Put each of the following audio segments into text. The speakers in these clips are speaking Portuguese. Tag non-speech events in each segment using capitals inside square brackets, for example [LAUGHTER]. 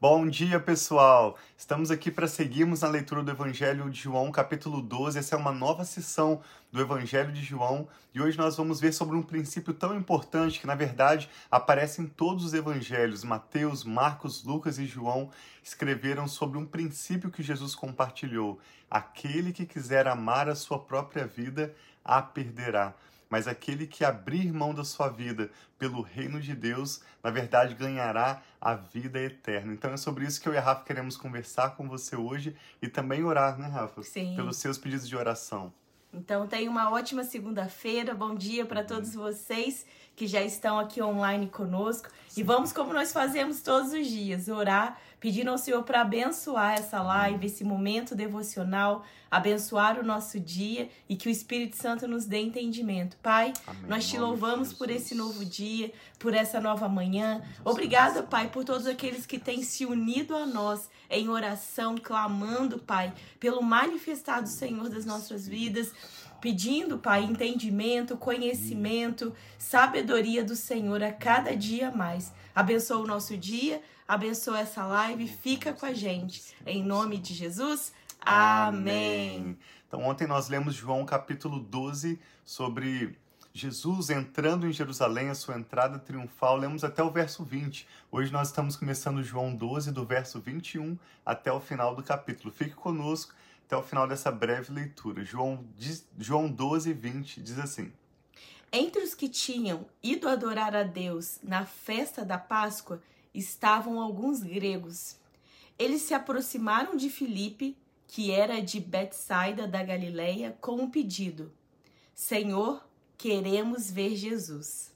Bom dia, pessoal! Estamos aqui para seguirmos na leitura do Evangelho de João, capítulo 12. Essa é uma nova sessão do Evangelho de João e hoje nós vamos ver sobre um princípio tão importante que, na verdade, aparece em todos os evangelhos. Mateus, Marcos, Lucas e João escreveram sobre um princípio que Jesus compartilhou: aquele que quiser amar a sua própria vida, a perderá mas aquele que abrir mão da sua vida pelo reino de Deus, na verdade ganhará a vida eterna. Então é sobre isso que eu e a Rafa queremos conversar com você hoje e também orar, né, Rafa? Sim. Pelos seus pedidos de oração. Então tenha uma ótima segunda-feira, bom dia para todos vocês que já estão aqui online conosco. Sim. E vamos, como nós fazemos todos os dias, orar, pedindo ao Senhor para abençoar essa live, esse momento devocional, abençoar o nosso dia e que o Espírito Santo nos dê entendimento. Pai, Amém. nós te louvamos por esse novo dia, por essa nova manhã. Obrigada, Pai, por todos aqueles que têm se unido a nós em oração, clamando, Pai, pelo manifestado Senhor das nossas vidas pedindo, Pai, entendimento, conhecimento, sabedoria do Senhor a cada dia mais. Abençoa o nosso dia, abençoa essa live, fica com a gente. Em nome de Jesus, amém. Então, ontem nós lemos João capítulo 12 sobre Jesus entrando em Jerusalém, a sua entrada triunfal. Lemos até o verso 20. Hoje nós estamos começando João 12, do verso 21 até o final do capítulo. Fique conosco até o final dessa breve leitura. João, João 12, 20 diz assim: Entre os que tinham ido adorar a Deus na festa da Páscoa estavam alguns gregos. Eles se aproximaram de Filipe, que era de Betsaida da Galileia, com um pedido: Senhor, queremos ver Jesus.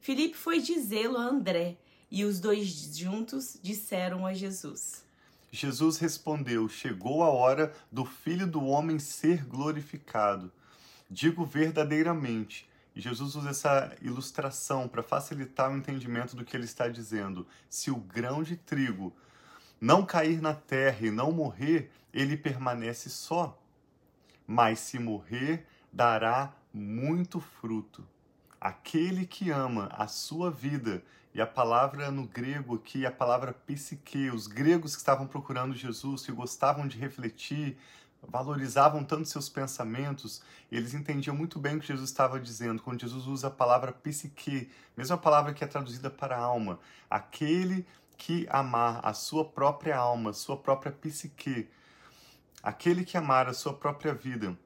Filipe foi dizê-lo a André, e os dois juntos disseram a Jesus: Jesus respondeu: Chegou a hora do Filho do Homem ser glorificado. Digo verdadeiramente. E Jesus usa essa ilustração para facilitar o entendimento do que ele está dizendo. Se o grão de trigo não cair na terra e não morrer, ele permanece só. Mas se morrer, dará muito fruto. Aquele que ama a sua vida e a palavra no grego aqui, a palavra psique, os gregos que estavam procurando Jesus, que gostavam de refletir, valorizavam tanto seus pensamentos, eles entendiam muito bem o que Jesus estava dizendo. Quando Jesus usa a palavra psique, mesma palavra que é traduzida para alma, aquele que amar a sua própria alma, sua própria psique, aquele que amar a sua própria vida,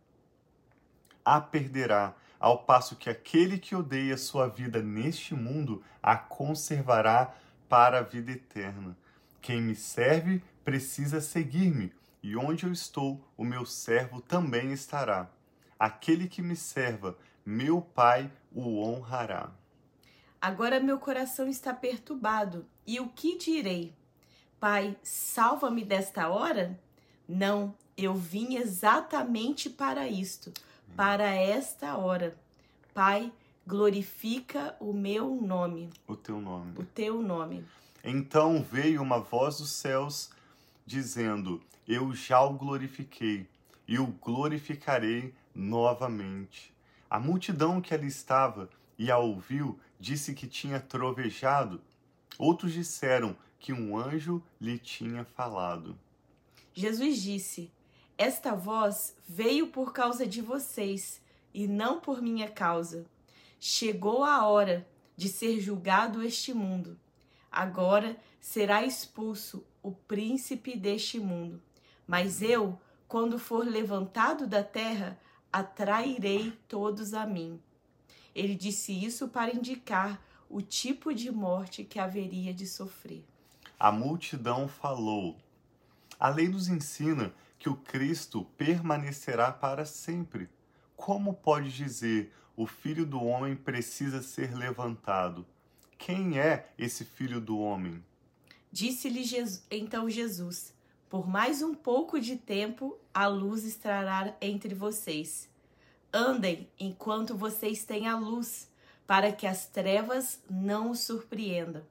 a perderá ao passo que aquele que odeia sua vida neste mundo a conservará para a vida eterna. Quem me serve precisa seguir-me, e onde eu estou, o meu servo também estará. Aquele que me serva, meu Pai o honrará. Agora meu coração está perturbado, e o que direi? Pai, salva-me desta hora? Não, eu vim exatamente para isto para esta hora. Pai, glorifica o meu nome. O teu nome. O teu nome. Então veio uma voz dos céus dizendo: Eu já o glorifiquei e o glorificarei novamente. A multidão que ali estava e a ouviu disse que tinha trovejado. Outros disseram que um anjo lhe tinha falado. Jesus disse: esta voz veio por causa de vocês e não por minha causa. Chegou a hora de ser julgado este mundo. Agora será expulso o príncipe deste mundo. Mas eu, quando for levantado da terra, atrairei todos a mim. Ele disse isso para indicar o tipo de morte que haveria de sofrer. A multidão falou. A lei nos ensina que o Cristo permanecerá para sempre. Como pode dizer o Filho do Homem precisa ser levantado? Quem é esse Filho do Homem? Disse-lhe então Jesus: Por mais um pouco de tempo a luz estará entre vocês. Andem enquanto vocês têm a luz, para que as trevas não os surpreendam.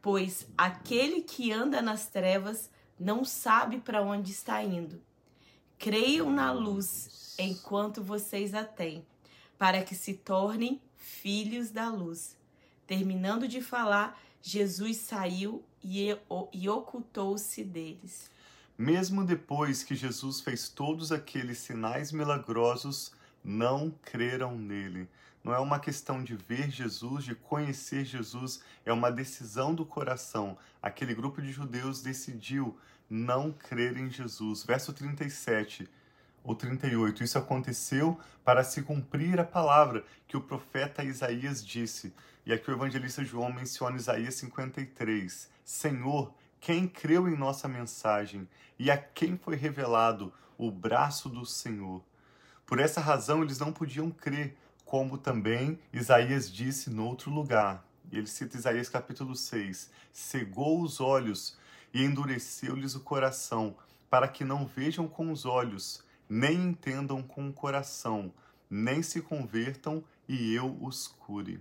Pois aquele que anda nas trevas não sabe para onde está indo. Creiam na luz enquanto vocês a têm, para que se tornem filhos da luz. Terminando de falar, Jesus saiu e, ocultou-se deles. Mesmo depois que Jesus fez todos aqueles sinais milagrosos, não creram nele. Não é uma questão de ver Jesus, de conhecer Jesus, é uma decisão do coração. Aquele grupo de judeus decidiu não crer em Jesus. Verso 37 ou 38. Isso aconteceu para se cumprir a palavra que o profeta Isaías disse. E aqui o evangelista João menciona Isaías 53. Senhor, quem creu em nossa mensagem e a quem foi revelado o braço do Senhor? Por essa razão eles não podiam crer, como também Isaías disse no outro lugar. Ele cita Isaías capítulo 6: cegou os olhos e endureceu-lhes o coração, para que não vejam com os olhos, nem entendam com o coração, nem se convertam e eu os cure.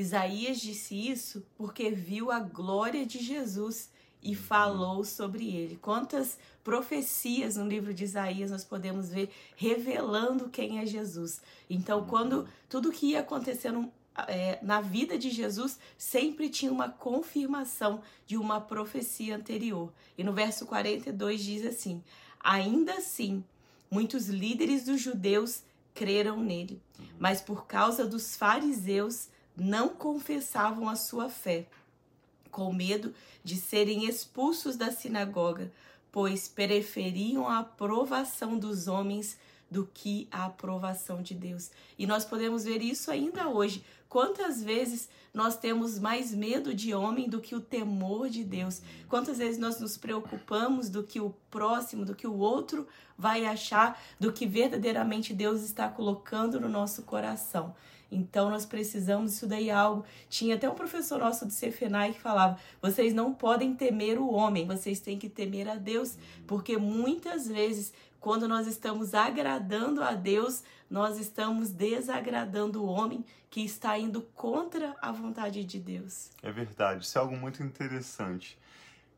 Isaías disse isso porque viu a glória de Jesus e uhum. falou sobre ele. Quantas profecias no livro de Isaías nós podemos ver revelando quem é Jesus. Então, quando uhum. tudo que ia acontecendo é, na vida de Jesus sempre tinha uma confirmação de uma profecia anterior. E no verso 42 diz assim: Ainda assim, muitos líderes dos judeus creram nele, mas por causa dos fariseus não confessavam a sua fé, com medo de serem expulsos da sinagoga, pois preferiam a aprovação dos homens do que a aprovação de Deus. E nós podemos ver isso ainda hoje. Quantas vezes nós temos mais medo de homem do que o temor de Deus? Quantas vezes nós nos preocupamos do que o próximo, do que o outro vai achar, do que verdadeiramente Deus está colocando no nosso coração? Então nós precisamos, isso daí algo. Tinha até um professor nosso do Cefenai que falava: vocês não podem temer o homem, vocês têm que temer a Deus, porque muitas vezes quando nós estamos agradando a Deus, nós estamos desagradando o homem que está indo contra a vontade de Deus. É verdade, isso é algo muito interessante.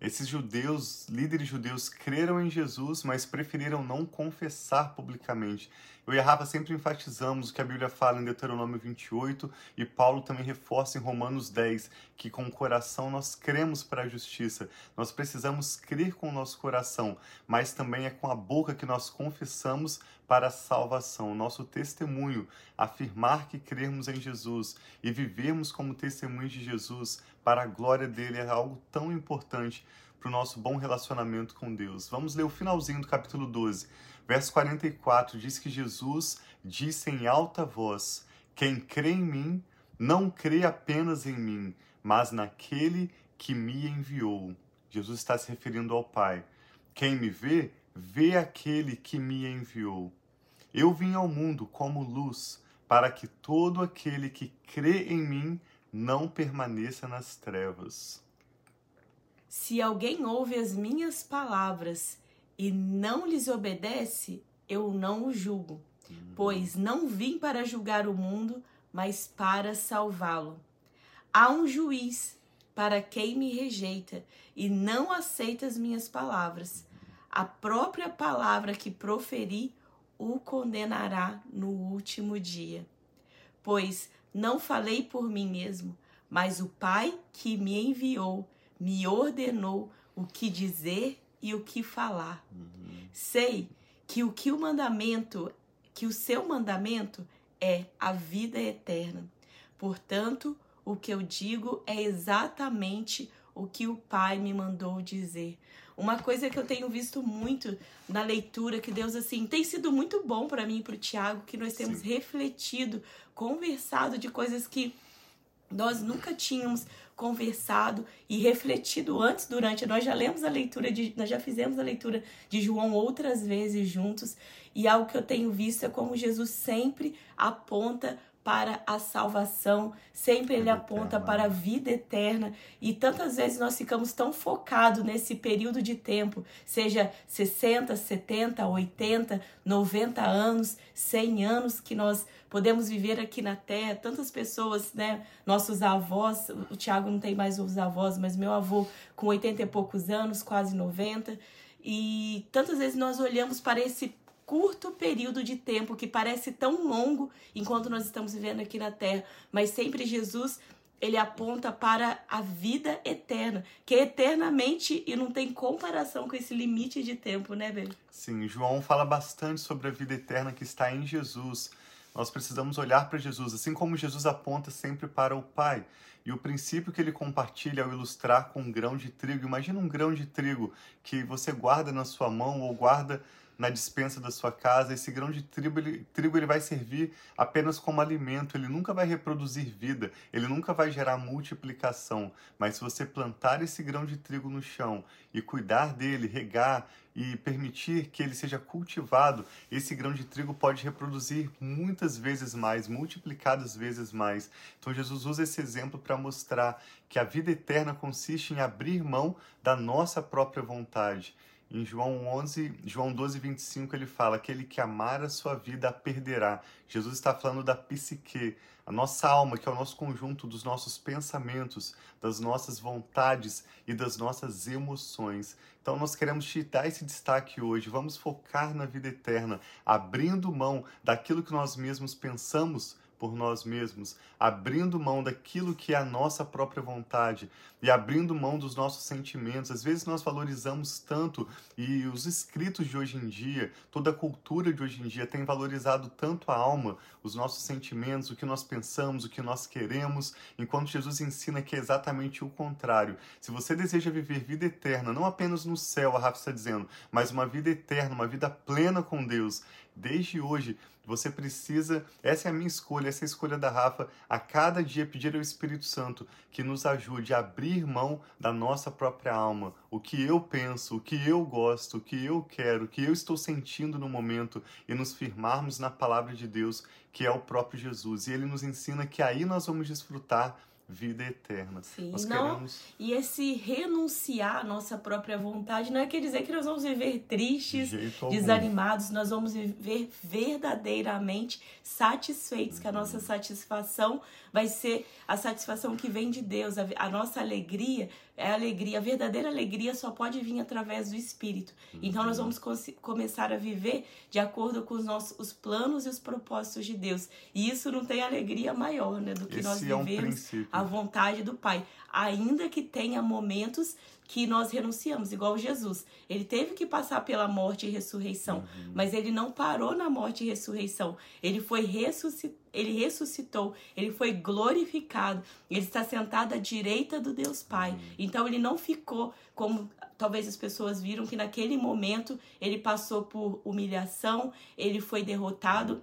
Esses judeus, líderes judeus, creram em Jesus, mas preferiram não confessar publicamente. Eu e a Rafa sempre enfatizamos o que a Bíblia fala em Deuteronômio 28 e Paulo também reforça em Romanos 10 que com o coração nós cremos para a justiça. Nós precisamos crer com o nosso coração, mas também é com a boca que nós confessamos para a salvação. Nosso testemunho, afirmar que cremos em Jesus e vivermos como testemunhos de Jesus para a glória dele é algo tão importante para o nosso bom relacionamento com Deus. Vamos ler o finalzinho do capítulo 12. Verso 44 diz que Jesus disse em alta voz: Quem crê em mim, não crê apenas em mim, mas naquele que me enviou. Jesus está se referindo ao Pai. Quem me vê, vê aquele que me enviou. Eu vim ao mundo como luz, para que todo aquele que crê em mim não permaneça nas trevas. Se alguém ouve as minhas palavras e não lhes obedece, eu não o julgo, uhum. pois não vim para julgar o mundo, mas para salvá-lo. Há um juiz para quem me rejeita e não aceita as minhas palavras. A própria palavra que proferi o condenará no último dia. Pois não falei por mim mesmo, mas o Pai que me enviou me ordenou o que dizer e o que falar. Uhum. Sei que o que o mandamento, que o seu mandamento é a vida eterna. Portanto, o que eu digo é exatamente o que o Pai me mandou dizer. Uma coisa que eu tenho visto muito na leitura, que Deus assim tem sido muito bom para mim e para o Tiago, que nós temos Sim. refletido, conversado de coisas que nós nunca tínhamos conversado e refletido antes, durante. Nós já lemos a leitura de, nós já fizemos a leitura de João outras vezes juntos, e algo que eu tenho visto é como Jesus sempre aponta para a salvação, sempre ele aponta para a vida eterna. E tantas vezes nós ficamos tão focados nesse período de tempo, seja 60, 70, 80, 90 anos, 100 anos que nós podemos viver aqui na terra. Tantas pessoas, né, nossos avós, o Tiago não tem mais os avós, mas meu avô com 80 e poucos anos, quase 90, e tantas vezes nós olhamos para esse curto período de tempo que parece tão longo enquanto nós estamos vivendo aqui na terra, mas sempre Jesus ele aponta para a vida eterna, que é eternamente e não tem comparação com esse limite de tempo, né, Bê? Sim, João fala bastante sobre a vida eterna que está em Jesus. Nós precisamos olhar para Jesus, assim como Jesus aponta sempre para o Pai. E o princípio que ele compartilha ao ilustrar com um grão de trigo, imagina um grão de trigo que você guarda na sua mão ou guarda na dispensa da sua casa. Esse grão de trigo ele, trigo ele vai servir apenas como alimento, ele nunca vai reproduzir vida, ele nunca vai gerar multiplicação. Mas se você plantar esse grão de trigo no chão e cuidar dele, regar e permitir que ele seja cultivado, esse grão de trigo pode reproduzir muitas vezes mais, multiplicadas vezes mais. Então Jesus usa esse exemplo para mostrar que a vida eterna consiste em abrir mão da nossa própria vontade. Em João 11, João 12, 25, ele fala: aquele que amar a sua vida a perderá. Jesus está falando da psique, a nossa alma, que é o nosso conjunto dos nossos pensamentos, das nossas vontades e das nossas emoções. Então nós queremos te dar esse destaque hoje. Vamos focar na vida eterna, abrindo mão daquilo que nós mesmos pensamos por nós mesmos, abrindo mão daquilo que é a nossa própria vontade e abrindo mão dos nossos sentimentos. Às vezes nós valorizamos tanto e os escritos de hoje em dia, toda a cultura de hoje em dia tem valorizado tanto a alma, os nossos sentimentos, o que nós pensamos, o que nós queremos, enquanto Jesus ensina que é exatamente o contrário. Se você deseja viver vida eterna, não apenas no céu, a Rafa está dizendo, mas uma vida eterna, uma vida plena com Deus, desde hoje você precisa, essa é a minha escolha, essa é a escolha da Rafa, a cada dia pedir ao Espírito Santo que nos ajude a abrir mão da nossa própria alma, o que eu penso, o que eu gosto, o que eu quero, o que eu estou sentindo no momento e nos firmarmos na palavra de Deus, que é o próprio Jesus. E ele nos ensina que aí nós vamos desfrutar vida eterna. Sim, nós não, queremos... E esse renunciar à nossa própria vontade não é quer dizer que nós vamos viver tristes, De desanimados, nós vamos viver verdadeiramente satisfeitos, uhum. que a nossa uhum. satisfação vai ser a satisfação que vem de Deus, a, a nossa alegria é alegria, a verdadeira alegria só pode vir através do Espírito. Uhum. Então nós vamos começar a viver de acordo com os nossos os planos e os propósitos de Deus. E isso não tem alegria maior, né, do que Esse nós vivermos é um a vontade do Pai, ainda que tenha momentos que nós renunciamos, igual Jesus. Ele teve que passar pela morte e ressurreição, uhum. mas ele não parou na morte e ressurreição. Ele foi ressuscitado, ele ressuscitou, ele foi glorificado. Ele está sentado à direita do Deus Pai. Uhum. Então ele não ficou como talvez as pessoas viram que naquele momento ele passou por humilhação, ele foi derrotado.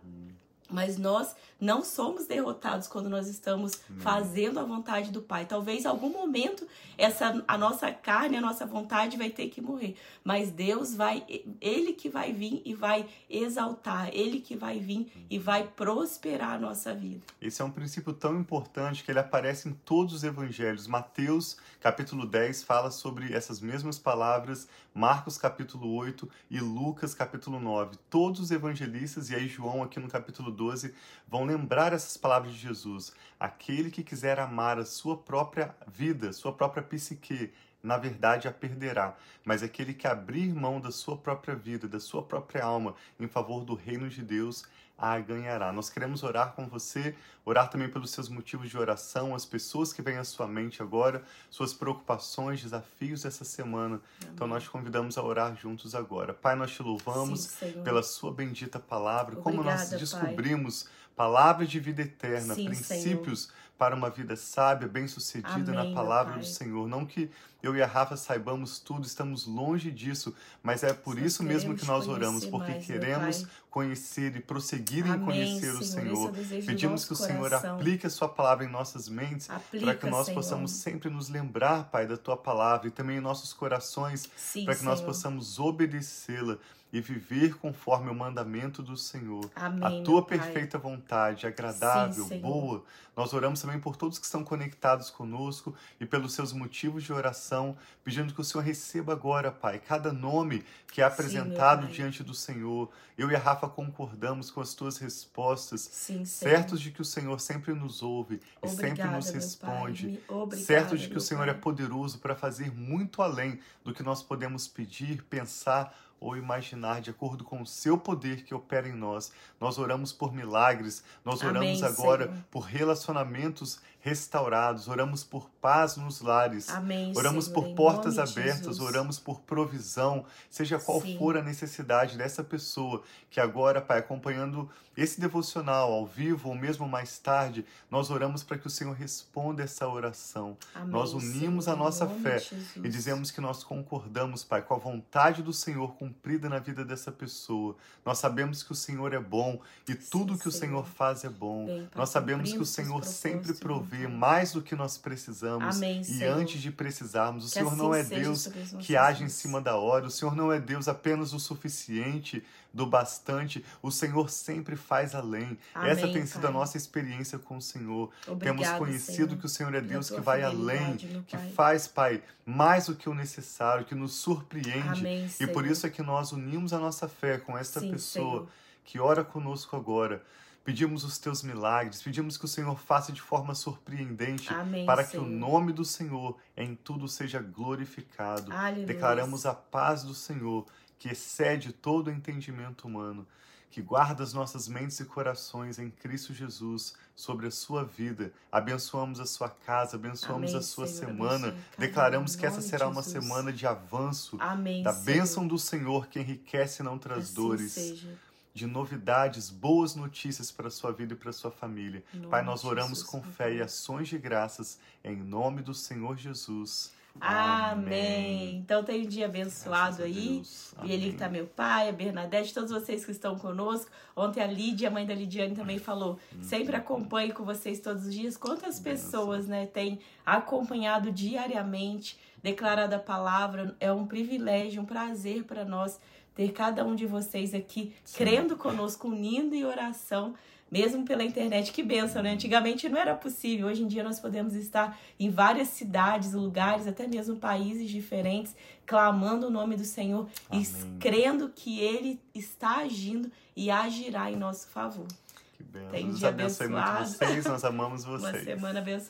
Uhum. Mas nós não somos derrotados quando nós estamos não. fazendo a vontade do Pai. Talvez em algum momento essa a nossa carne, a nossa vontade vai ter que morrer, mas Deus vai, ele que vai vir e vai exaltar, ele que vai vir e vai prosperar a nossa vida. Esse é um princípio tão importante que ele aparece em todos os evangelhos. Mateus, capítulo 10, fala sobre essas mesmas palavras, Marcos capítulo 8 e Lucas capítulo 9. Todos os evangelistas e aí João aqui no capítulo 12 vão lembrar essas palavras de Jesus. Aquele que quiser amar a sua própria vida, sua própria psique, na verdade a perderá, mas aquele que abrir mão da sua própria vida, da sua própria alma em favor do reino de Deus, a ganhará. Nós queremos orar com você, orar também pelos seus motivos de oração, as pessoas que vêm à sua mente agora, suas preocupações, desafios dessa semana. Amém. Então nós te convidamos a orar juntos agora. Pai, nós te louvamos Sim, pela sua bendita palavra, Obrigada, como nós descobrimos Pai. palavras de vida eterna, Sim, princípios Senhor. Para uma vida sábia, bem-sucedida na palavra do Senhor. Não que eu e a Rafa saibamos tudo, estamos longe disso, mas é por Só isso mesmo que nós oramos, porque mais, queremos conhecer e prosseguir Amém, em conhecer Senhor, o Senhor. Pedimos que o Senhor aplique a sua palavra em nossas mentes, para que nós Senhor. possamos sempre nos lembrar, Pai, da tua palavra e também em nossos corações, para que Senhor. nós possamos obedecê-la e viver conforme o mandamento do Senhor. Amém, a tua perfeita vontade, agradável, Sim, boa. Nós oramos também por todos que estão conectados conosco e pelos seus motivos de oração, pedindo que o Senhor receba agora, Pai, cada nome que é apresentado Sim, diante do Senhor. Eu e a Rafa concordamos com as tuas respostas, Sim, certos de que o Senhor sempre nos ouve e sempre nos responde, certos de que o Senhor é pai. é poderoso para fazer muito além do que nós podemos pedir, pensar ou imaginar de acordo com o seu poder que opera em nós. Nós oramos por milagres, nós oramos Amém, agora Senhor. por relacionamentos restaurados, oramos por paz nos lares. Amém, Oramos Senhor, por portas abertas, oramos por provisão, seja qual Sim. for a necessidade dessa pessoa que agora, Pai, acompanhando esse devocional ao vivo ou mesmo mais tarde, nós oramos para que o Senhor responda essa oração. Amém, Nós unimos Senhor, a nossa fé. E dizemos que nós concordamos, Pai, com a vontade do Senhor cumprida na vida dessa pessoa. Nós sabemos que o Senhor é bom e tudo que o Senhor. Senhor faz é bom. Bem, Pai, Nós sabemos que o Senhor sempre provê Pai. mais do que nós precisamos. Amém, e antes de precisarmos, o Que Senhor assim não é Deus que age em cima da hora. O Senhor não é Deus apenas o suficiente, do bastante. O Senhor sempre faz além. Amém, Essa tem sido a nossa experiência com o Senhor. Temos Obrigada, conhecido Senhor, que o Senhor é Deus que vai além, que faz, Pai, mais do que o necessário, que nos surpreende. Amém, E por isso é que nós unimos a nossa fé com esta Sim, pessoa Senhor. que ora conosco agora. Pedimos os teus milagres, pedimos que o Senhor faça de forma surpreendente Amém, para que o Senhor. nome do Senhor em tudo seja glorificado. Aleluia. Declaramos a paz do Senhor, que excede todo o entendimento humano, que guarda as nossas mentes e corações em Cristo Jesus sobre a sua vida. Abençoamos a sua casa, abençoamos Amém, a sua Senhor. semana. Declaramos que essa será uma Jesus. semana de avanço, Amém, da Senhor. bênção do Senhor que enriquece e não traz Assim dores, seja. De novidades, boas notícias para a sua vida e para a sua família. Nome Pai, nós oramos Jesus, com fé e ações de graças em nome do Senhor Jesus. Amém. Então tem um dia abençoado aí. E ele que Amém. tá meu pai, a Bernadette, todos vocês que estão conosco. Ontem a Lídia, a mãe da Lidiane, também falou. Sempre acompanho com vocês todos os dias. Quantas pessoas, né, têm acompanhado diariamente, declarado a palavra. É um privilégio, um prazer para nós ter cada um de vocês aqui Sim. crendo conosco, unindo em oração. Mesmo pela internet, que benção, né? Antigamente não era possível. Hoje em dia nós podemos estar em várias cidades, lugares, até mesmo países diferentes, clamando o nome do Senhor e Amém. crendo que Ele está agindo e agirá em nosso favor. Que bem. Tem Deus abençoe muito vocês, nós amamos [LAUGHS] Uma vocês. semana abençoada.